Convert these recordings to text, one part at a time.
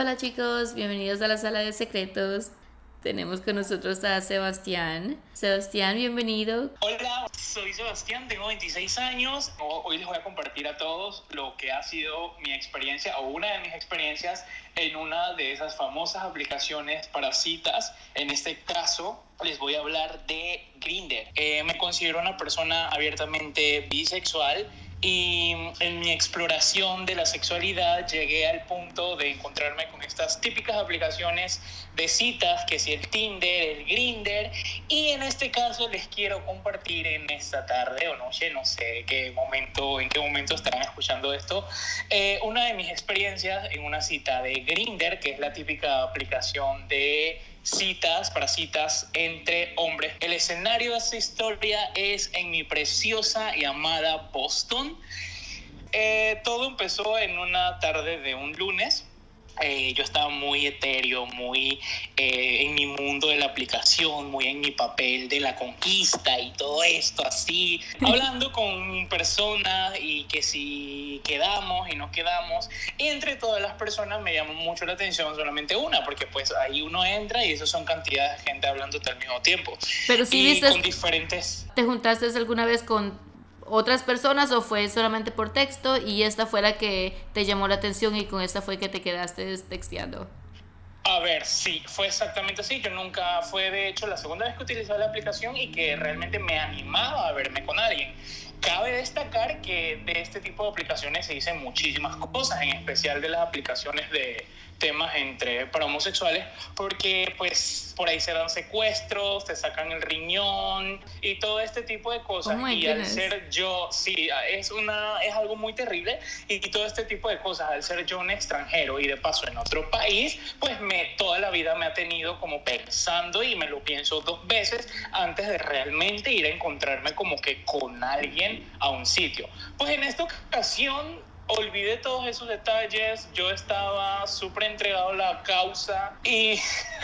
Hola chicos, bienvenidos a la sala de secretos. Tenemos con nosotros a Sebastián. Sebastián, bienvenido. Hola, soy Sebastián, tengo 26 años. Hoy les voy a compartir a todos lo que ha sido mi experiencia o una de mis experiencias en una de esas famosas aplicaciones para citas. En este caso, les voy a hablar de Grinder. Eh, me considero una persona abiertamente bisexual y en mi exploración de la sexualidad llegué al punto de encontrarme con estas típicas aplicaciones de citas, que si el Tinder, el Grinder, y en este caso les quiero compartir en esta tarde o noche, no sé qué momento, en qué momento estarán escuchando esto, eh, una de mis experiencias en una cita de Grinder, que es la típica aplicación de citas, para citas entre hombres. El escenario de esta historia es en mi preciosa y amada Boston. Eh, todo empezó en una tarde de un lunes eh, yo estaba muy etéreo, muy eh, en mi mundo de la aplicación, muy en mi papel de la conquista y todo esto así, hablando con personas y que si quedamos y no quedamos, y entre todas las personas me llamó mucho la atención solamente una, porque pues ahí uno entra y eso son cantidades de gente hablando al mismo tiempo. Pero si y viste... Con diferentes... ¿Te juntaste alguna vez con otras personas o fue solamente por texto y esta fue la que te llamó la atención y con esta fue que te quedaste texteando? A ver, sí, fue exactamente así. Yo nunca fue, de hecho, la segunda vez que utilicé la aplicación y que realmente me animaba a verme con alguien. Cabe destacar que de este tipo de aplicaciones se dicen muchísimas cosas, en especial de las aplicaciones de, temas entre para homosexuales porque pues por ahí se dan secuestros, te sacan el riñón y todo este tipo de cosas. Oh y al ser yo sí es una es algo muy terrible y todo este tipo de cosas. Al ser yo un extranjero y de paso en otro país pues me toda la vida me ha tenido como pensando y me lo pienso dos veces antes de realmente ir a encontrarme como que con alguien a un sitio. Pues en esta ocasión olvidé todos esos detalles, yo estaba súper entregado a la causa y,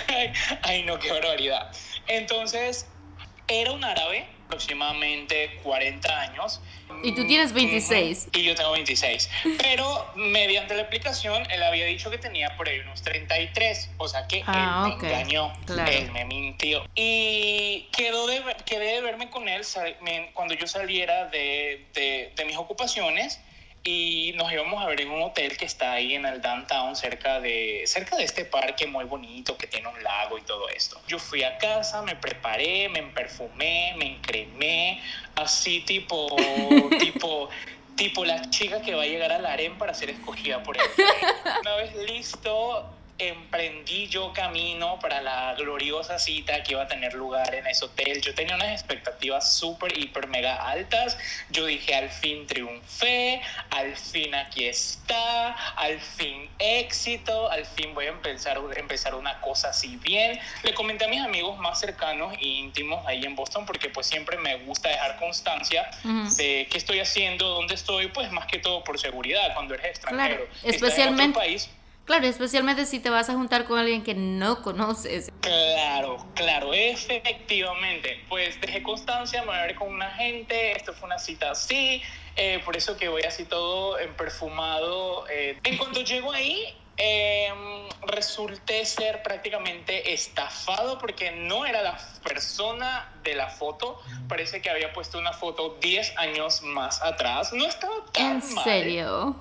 ay no, qué barbaridad. Entonces, era un árabe, aproximadamente 40 años. Y tú tienes 26. Y yo tengo 26. Pero mediante la aplicación, él había dicho que tenía por ahí unos 33. O sea que Ah, él me engañó. claro. Él me mintió. Y quedó de, quedé de verme con él cuando yo saliera de, de, de mis ocupaciones y nos íbamos a ver en un hotel que está ahí en el downtown cerca de cerca de este parque muy bonito que tiene un lago y todo esto. Yo fui a casa, me preparé, me perfumé, me encremé, así tipo tipo tipo la chica que va a llegar al harem para ser escogida por él. Una vez listo, emprendí yo camino para la gloriosa cita que iba a tener lugar en ese hotel. Yo tenía unas expectativas súper, hiper, mega altas. Yo dije, al fin triunfé, al fin aquí está, al fin éxito, al fin voy a empezar, empezar una cosa así bien. Le comenté a mis amigos más cercanos e íntimos ahí en Boston porque pues siempre me gusta dejar constancia Ujú. de qué estoy haciendo, dónde estoy, pues más que todo por seguridad, cuando eres extranjero. Claro, si estás en especialmente- otro país, Claro, especialmente si te vas a juntar con alguien que no conoces. Claro, claro, efectivamente. Pues dejé constancia, me voy a ver con una gente, esto fue una cita así, eh, por eso que voy así todo en perfumado. eh. En cuanto llego ahí, eh, resulté ser prácticamente estafado porque no era la persona de la foto, parece que había puesto una foto 10 años más atrás. No estaba tan ¿En mal. serio?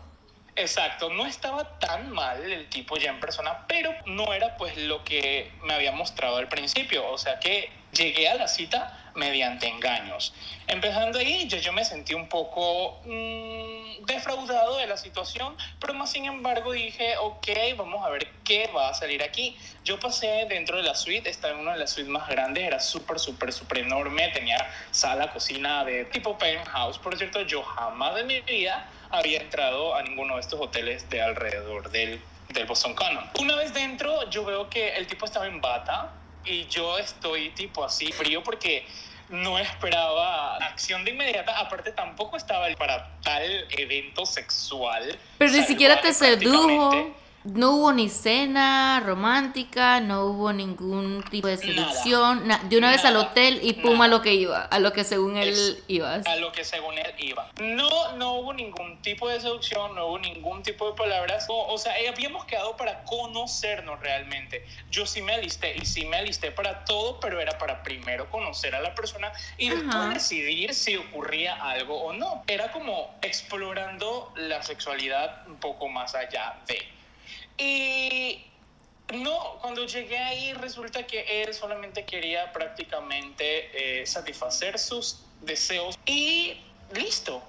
Exacto, no estaba tan mal el tipo ya en persona, pero no era pues lo que me había mostrado al principio, o sea que llegué a la cita mediante engaños. Empezando ahí, yo, yo me sentí un poco mm, defraudado de la situación, pero más sin embargo dije, ok, vamos a ver qué va a salir aquí. Yo pasé dentro de la suite, estaba en una de las suites más grandes, era súper, súper, súper enorme, tenía sala, cocina de tipo penthouse. Por cierto, yo jamás de mi vida había entrado a ninguno de estos hoteles de alrededor del, del Boston Common. Una vez dentro, yo veo que el tipo estaba en bata y yo estoy tipo así frío porque no esperaba acción de inmediata. Aparte, tampoco estaba para tal evento sexual. Pero ni siquiera te sedujo. No hubo ni cena romántica, no hubo ningún tipo de seducción, de una vez al hotel y pum a lo que iba, a lo que según él iba. A lo que según él iba. No, no hubo ningún tipo de seducción, no hubo ningún tipo de palabras, o, sea, eh, habíamos quedado para conocernos realmente. Yo sí me alisté y sí me alisté para todo, pero era para primero conocer a la persona y después decidir si ocurría algo o no. Era como explorando la sexualidad un poco más allá de. Llegué ahí resulta que él solamente quería prácticamente eh, satisfacer sus deseos y listo.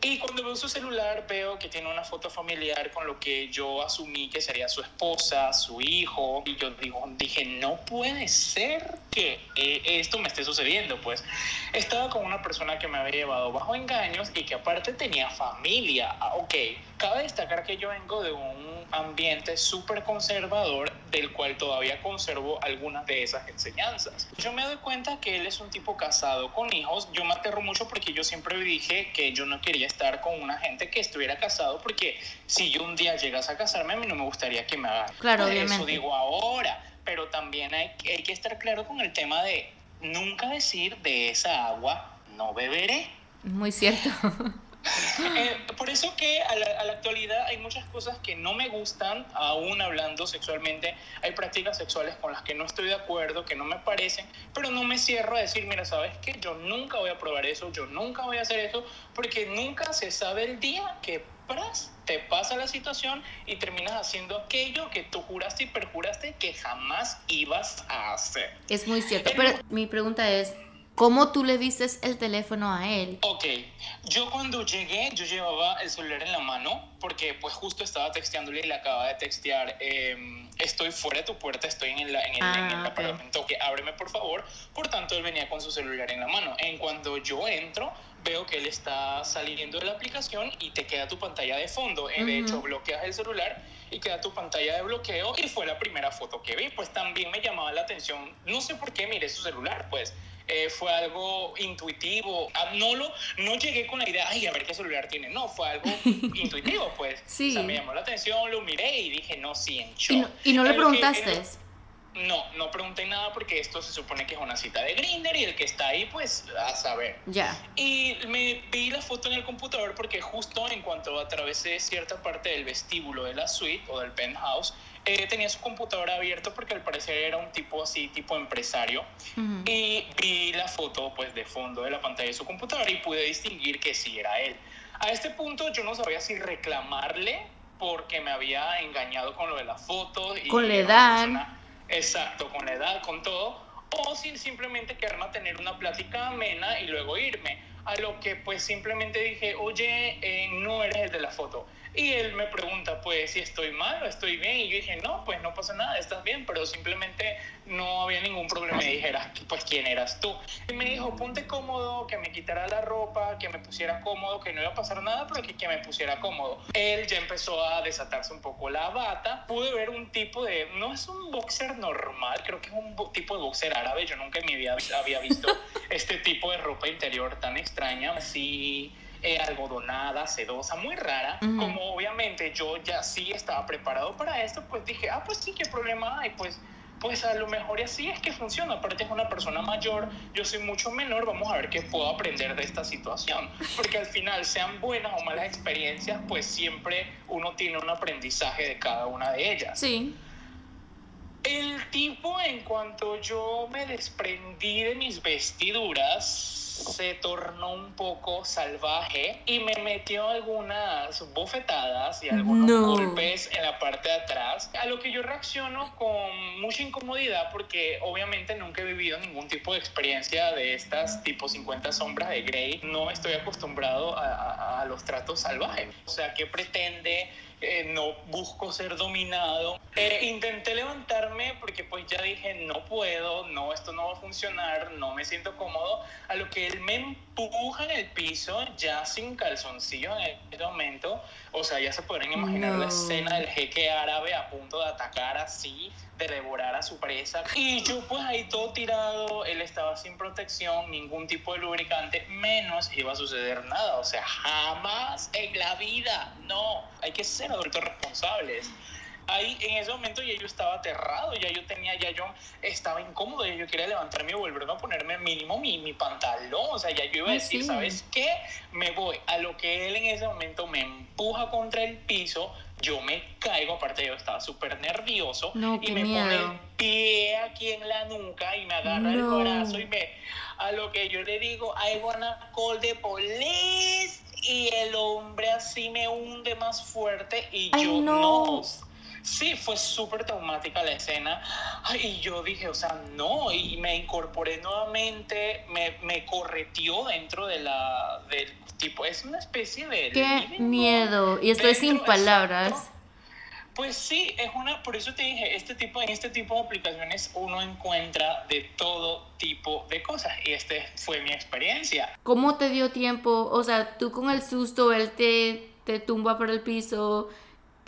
Y cuando veo su celular veo que tiene una foto familiar con lo que yo asumí que sería su esposa, su hijo. Y yo digo, dije, no puede ser que eh, esto me esté sucediendo. Pues estaba con una persona que me había llevado bajo engaños y que aparte tenía familia. Ah, ok, cabe destacar que yo vengo de un ambiente súper conservador del cual todavía conservo algunas de esas enseñanzas. Yo me doy cuenta que él es un tipo casado con hijos. Yo me aterro mucho porque yo siempre dije que yo no quería estar con una gente que estuviera casado porque si yo un día llegas a casarme a mí no me gustaría que me haga. Claro, Por obviamente. Eso digo ahora, pero también hay, hay que estar claro con el tema de nunca decir de esa agua no beberé. Muy cierto. Eh, por eso que a la, a la, actualidad hay muchas cosas que no me gustan, aún hablando sexualmente. Hay prácticas sexuales con las que no estoy de acuerdo, que no me parecen, pero no me cierro a decir, mira, ¿sabes qué? Yo nunca voy a probar eso, yo nunca voy a hacer eso, porque nunca se sabe el día que te pasa la situación y terminas haciendo aquello que tú juraste y perjuraste que jamás ibas a hacer. Es muy cierto, pero mi pregunta es, ¿Cómo tú le diste el teléfono a él? Ok, yo cuando llegué, yo llevaba el celular en la mano porque pues justo estaba texteándole y le acaba de textear, eh, estoy fuera de tu puerta, estoy en el, en el, ah, en el okay. apartamento, que ábreme por favor. Por tanto, él venía con su celular en la mano. En cuanto yo entro, veo que él está saliendo de la aplicación y te queda tu pantalla de fondo. Uh -huh. De hecho, bloqueas el celular y queda tu pantalla de bloqueo y fue la primera foto que vi. Pues también me llamaba la atención, no sé por qué miré su celular, pues eh, fue algo intuitivo. Ah, no, lo, no llegué con la idea, ay, a ver qué celular tiene. No, fue algo intuitivo, pues. Sí. O sea, me llamó la atención, lo miré y dije, no, sí, en shock. ¿Y no, y no le preguntaste? No, no pregunté nada porque esto se supone que es una cita de Grinder y el que está ahí, pues, a saber. Ya. Y me vi la foto en el computador porque justo en cuanto atravesé cierta parte del vestíbulo de la suite o del penthouse, eh, tenía su computadora abierto porque al parecer era un tipo así, tipo empresario. Uh -huh. Y vi la foto, pues, de fondo de la pantalla de su computadora y pude distinguir que sí era él. A este punto yo no sabía si reclamarle porque me había engañado con lo de la foto. Y con la edad. Exacto, con la edad, con todo. O si simplemente quedarme a tener una plática amena y luego irme. A lo que pues simplemente dije, oye, eh, no eres el de la foto. Y él me pregunta, pues, si estoy mal o estoy bien. Y yo dije, no, pues no pasa nada, estás bien, pero simplemente no había ningún problema. Me dijera, pues, ¿quién eras tú? Y me dijo, ponte cómodo, que me quitara la ropa, que me pusiera cómodo, que no iba a pasar nada, pero que, que me pusiera cómodo. Él ya empezó a desatarse un poco la bata. Pude ver un tipo de, no es un boxer normal, creo que es un tipo de boxer árabe. Yo nunca en mi vida había visto este tipo de ropa interior tan extraña, así eh, algodonada, sedosa, muy rara. Uh -huh. Como obviamente yo ya sí estaba preparado para esto, pues dije, ah, pues sí, ¿qué problema hay? Pues, pues a lo mejor y así es que funciona. Aparte es una persona mayor, yo soy mucho menor, vamos a ver qué puedo aprender de esta situación. Porque al final, sean buenas o malas experiencias, pues siempre uno tiene un aprendizaje de cada una de ellas. Sí. El tipo, en cuanto yo me desprendí de mis vestiduras, se tornó un poco salvaje y me metió algunas bofetadas y algunos no. golpes en la parte de atrás, a lo que yo reacciono con mucha incomodidad porque obviamente nunca he vivido ningún tipo de experiencia de estas tipo 50 sombras de Grey, no estoy acostumbrado a, a, a los tratos salvajes, o sea, ¿qué pretende? Eh, no busco ser dominado. Eh, intenté levantarme porque pues ya dije, no puedo, no, esto no va a funcionar, no me siento cómodo, a lo que él me empuja en el piso, ya sin calzoncillo en este momento, o sea, ya se podrán imaginar no. la escena del jeque árabe a punto de atacar así, de devorar a su presa. Y yo pues ahí todo tirado, él estaba sin protección, ningún tipo de lubricante, menos iba a suceder nada, o sea, jamás en la vida, no, hay que ser adultos responsables. Ahí en ese momento ya yo estaba aterrado, ya yo tenía, ya yo estaba incómodo, ya yo quería levantarme y volverme a ponerme mínimo mi, mi pantalón, o sea, ya yo iba a decir, ¿sabes qué? Me voy. A lo que él en ese momento me empuja contra el piso, yo me caigo, aparte yo estaba súper nervioso, y me pone el pie aquí en la nuca y me agarra el brazo y me... A lo que yo le digo, I wanna call the police y el hombre así me hunde más fuerte y yo no. Sí, fue súper traumática la escena. y yo dije, o sea, no. Y me incorporé nuevamente, me, me correteó dentro de la, del tipo. Es una especie de. Qué miedo. Y estoy sin palabras. Pues sí, es una, por eso te dije, este tipo, en este tipo de aplicaciones uno encuentra de todo tipo de cosas y este fue mi experiencia. ¿Cómo te dio tiempo? O sea, tú con el susto, él te, te tumba por el piso,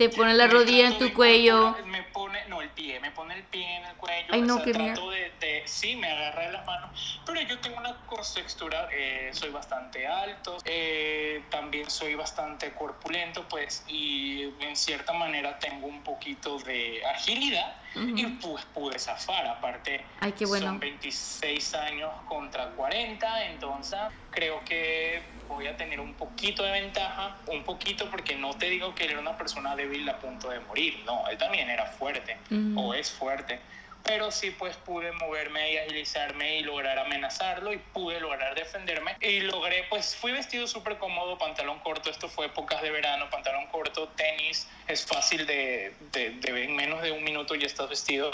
te pone la rodilla en tu cuello. Me pone, no, el pie, me pone el pie en el cuello. Ay, no, qué trato de, de, sí, me agarra de las manos. Pero yo tengo una contextura, eh, soy bastante alto, eh, también soy bastante corpulento, pues, y en cierta manera tengo un poquito de agilidad. Y pues pude zafar, aparte Ay, qué bueno. son 26 años contra 40, entonces creo que voy a tener un poquito de ventaja, un poquito porque no te digo que él era una persona débil a punto de morir, no, él también era fuerte o es fuerte, pero sí pues pude moverme y agilizarme y lograr amenazarlo y pude lograr defenderme. Y logré pues fui vestido súper cómodo, pantalón corto, esto fue épocas de verano, pantalón corto, tenis, es fácil de, de, de en menos de un minuto ya estás vestido.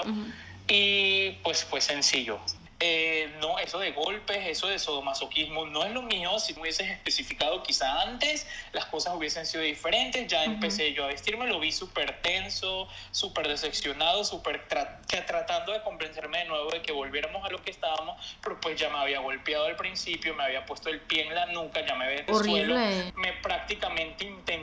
Y pues fue sencillo. Eh, no, eso de golpes, eso de sodomasoquismo no es lo mío. Si me hubieses especificado quizá antes, las cosas hubiesen sido diferentes. Ya empecé yo a vestirme, lo vi súper tenso, súper decepcionado, súper tratando de convencerme de nuevo de que volviéramos a lo que estábamos, pero pues ya me había golpeado al principio, me había puesto el pie en la nuca, ya me había de suelo, me prácticamente intentó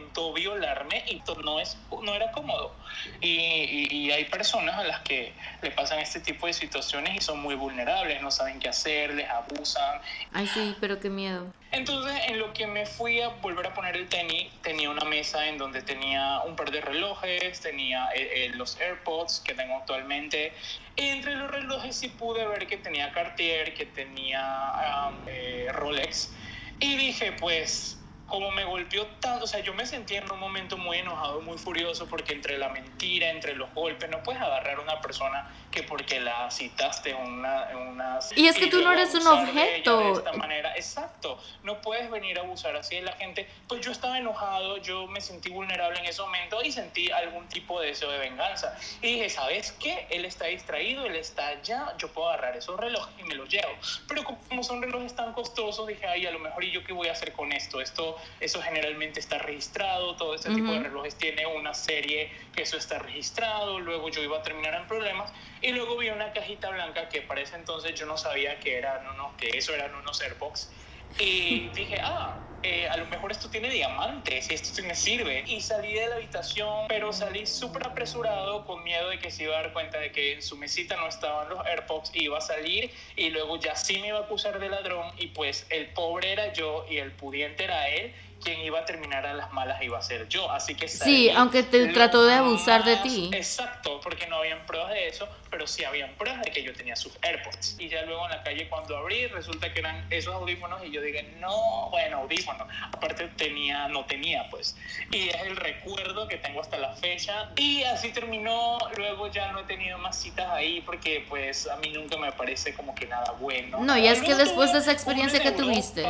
y no, es, no era cómodo. Y, y hay personas a las que le pasan este tipo de situaciones y son muy vulnerables no saben qué hacer, les abusan. Ay, sí, pero qué miedo. Entonces, en lo que me fui a volver a poner el tenis, tenía una mesa en donde tenía un par de relojes, tenía eh, eh, los AirPods que tengo actualmente. entre los relojes sí pude ver que tenía Cartier, que tenía eh, Rolex. Y dije, pues como me golpeó tanto, o sea, yo me sentí en un momento muy enojado, muy furioso, porque entre la mentira, entre los golpes, no puedes agarrar a una persona que porque la citaste en una, una... Y es que tú no eres un objeto. De, esta manera, exacto, no puedes venir a abusar así de la gente. Pues yo estaba enojado, yo me sentí vulnerable en ese momento y sentí algún tipo de deseo de venganza. Y dije, ¿sabes qué? Él está distraído, él está allá, yo puedo agarrar esos relojes y me los llevo. Pero como son relojes tan costosos, dije, ay, a lo mejor, ¿y yo qué voy a hacer con esto? Esto eso generalmente está registrado, todo este tipo de relojes tiene una serie que eso está registrado, luego yo iba a terminar en problemas y luego vi una cajita blanca que para ese entonces yo no sabía que eran no que eso eran unos AirPods y dije, ah, eh, mejor esto tiene diamantes y esto me sirve. Y salí de la habitación, pero salí súper apresurado con miedo de que se iba a dar cuenta de que en su mesita no estaban los AirPods, iba a salir y luego ya sí me iba a acusar de ladrón y pues el pobre era yo y el pudiente era él quien iba a terminar a las malas iba a ser yo. Así que sí, aunque te trató de abusar de ti. Exacto, porque no habían pruebas de eso, pero sí habían pruebas de que yo tenía sus AirPods. Y ya luego en la calle cuando abrí, resulta que eran esos audífonos y yo dije, no, bueno, audífonos. Aparte tenía, no tenía, pues. Y es el recuerdo que tengo hasta la fecha. Y así terminó. Luego ya no he tenido más citas ahí porque pues a mí nunca me parece como que nada bueno. No, y es que después de esa experiencia que tuviste.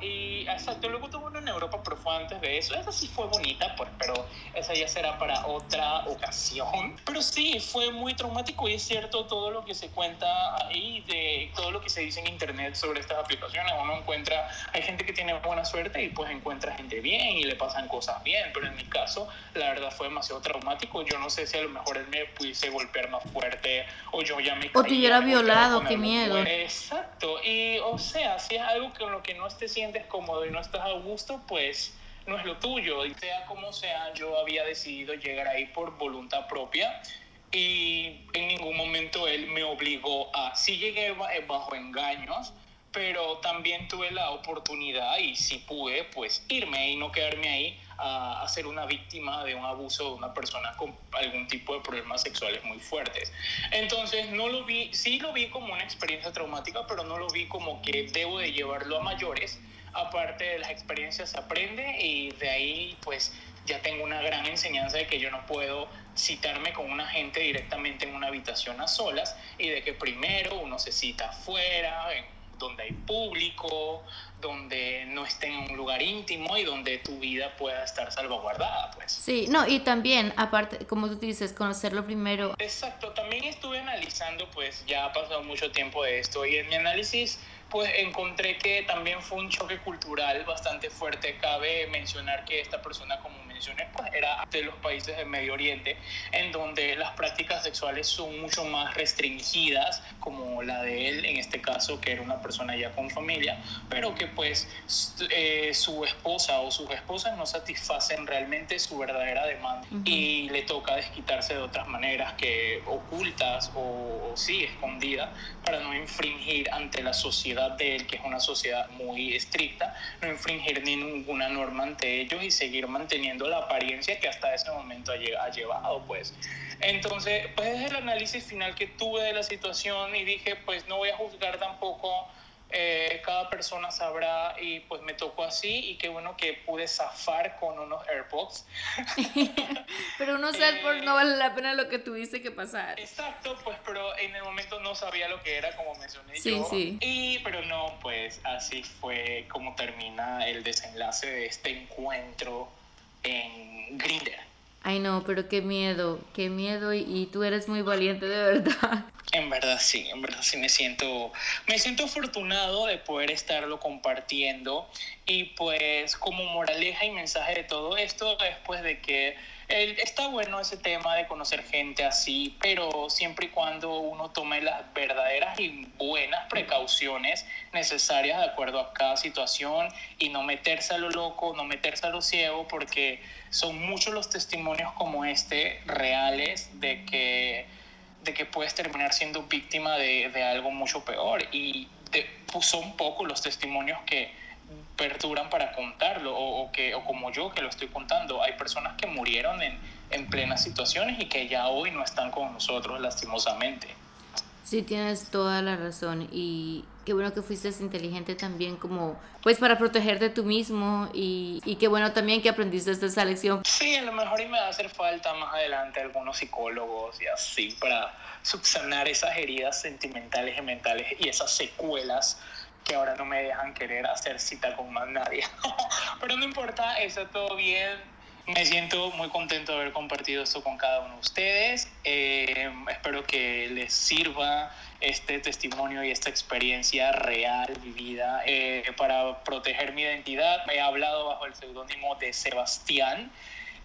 Y exacto, luego tuve uno en Europa pero fue antes de eso. Esa sí fue bonita, pues, pero esa ya será para otra ocasión. Pero sí, fue muy traumático y es cierto todo lo que se cuenta ahí, de todo lo que se dice en internet sobre estas aplicaciones. Uno encuentra, hay gente que tiene buena suerte y pues encuentra gente bien y le pasan cosas bien, pero en mi caso, la verdad fue demasiado traumático. Yo no sé si a lo mejor él me pudiese golpear más fuerte o yo ya me... O te hubiera violado, qué miedo. Exacto, y o sea, si es algo con lo que no te sientes cómodo y no estás a gusto, pues no es lo tuyo. Y sea como sea, yo había decidido llegar ahí por voluntad propia y en ningún momento él me obligó a, sí llegué eh, bajo engaños, pero también tuve la oportunidad y si pude, pues irme y no quedarme ahí a, ser una víctima de un abuso de una persona con algún tipo de problemas sexuales muy fuertes. Entonces, no lo vi, sí lo vi como una experiencia traumática, pero no lo vi como que debo de llevarlo a mayores. Aparte de las experiencias se aprende y de ahí pues ya tengo una gran enseñanza de que yo no puedo citarme con una gente directamente en una habitación a solas y de que primero uno se cita afuera, en donde hay público, donde no esté en un lugar íntimo y donde tu vida pueda estar salvaguardada, pues. Sí, no, y también, aparte, como tú dices, conocerlo primero. Exacto, también estuve analizando, pues ya ha pasado mucho tiempo de esto y en mi análisis pues encontré que también fue un choque cultural bastante fuerte. Cabe mencionar que esta persona, como mencioné, pues era de los países del Medio Oriente, en donde las prácticas sexuales son mucho más restringidas, como la de él, en este caso, que era una persona ya con familia, pero que pues eh, su esposa o sus esposas no satisfacen realmente su verdadera demanda. Y le toca desquitarse de otras maneras que ocultas o, o sí escondidas para no infringir ante la sociedad de él, que es una sociedad muy estricta, no infringir ninguna norma ante ellos y seguir manteniendo la apariencia que hasta ese momento ha llevado, pues. Entonces, pues es el análisis final que tuve de la situación y dije, pues no voy a juzgar tampoco eh, cada persona sabrá y pues me tocó así y qué bueno que pude zafar con unos AirPods. pero unos AirPods no vale la pena lo que tuviste que pasar. Exacto, pues pero en el momento no sabía lo que era como mencioné sí, yo. Sí. Y pero no, pues así fue como termina el desenlace de este encuentro en Grindr. Ay no, pero qué miedo, qué miedo y tú eres muy valiente de verdad. En verdad sí, en verdad sí me siento, me siento afortunado de poder estarlo compartiendo y pues como moraleja y mensaje de todo esto después de que está bueno ese tema de conocer gente así, pero siempre y cuando uno tome las verdaderas y buenas precauciones necesarias de acuerdo a cada situación y no meterse a lo loco, no meterse a lo ciego, porque son muchos los testimonios como este reales de que de que puedes terminar siendo víctima de, de algo mucho peor. Y pues, son pocos los testimonios que perduran para contarlo, o, que, o como yo que lo estoy contando. Hay personas que murieron en, en plenas situaciones y que ya hoy no están con nosotros, lastimosamente. Sí, tienes toda la razón y qué bueno que fuiste inteligente también como pues para protegerte tú mismo y, y qué bueno también que aprendiste esta lección. Sí, a lo mejor y me va a hacer falta más adelante algunos psicólogos y así para subsanar esas heridas sentimentales y mentales y esas secuelas que ahora no me dejan querer hacer cita con más nadie. Pero no importa, eso todo bien me siento muy contento de haber compartido esto con cada uno de ustedes. Eh, espero que les sirva este testimonio y esta experiencia real vivida eh, para proteger mi identidad. He hablado bajo el seudónimo de Sebastián.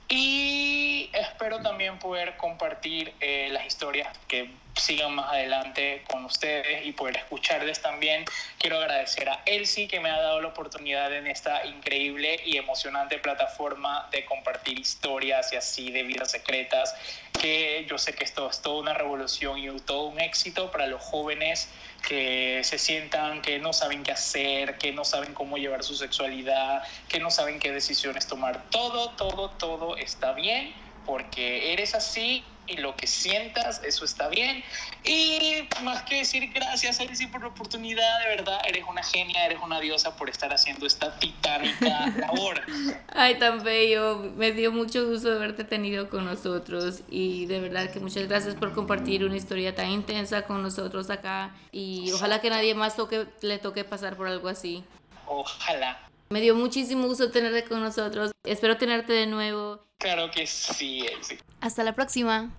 Y espero también poder compartir eh, las historias que sigan más adelante con ustedes y poder escucharles también. Quiero agradecer a Elsie que me ha dado la oportunidad en esta increíble y emocionante plataforma de compartir historias y así de vidas secretas, que yo sé que esto es toda una revolución y todo un éxito para los jóvenes que se sientan que no saben qué hacer, que no saben cómo llevar su sexualidad, que no saben qué decisiones tomar. Todo, todo, todo está bien porque eres así y lo que sientas, eso está bien. Y más que decir gracias, Alicia, por la oportunidad, de verdad, eres una genia, eres una diosa por estar haciendo esta titánica labor. Ay, tan bello, me dio mucho gusto de haberte tenido con nosotros y de verdad que muchas gracias por compartir una historia tan intensa con nosotros acá y ojalá que nadie más toque, le toque pasar por algo así. Ojalá. Me dio muchísimo gusto tenerte con nosotros. Espero tenerte de nuevo. Claro que sí, Hasta la próxima.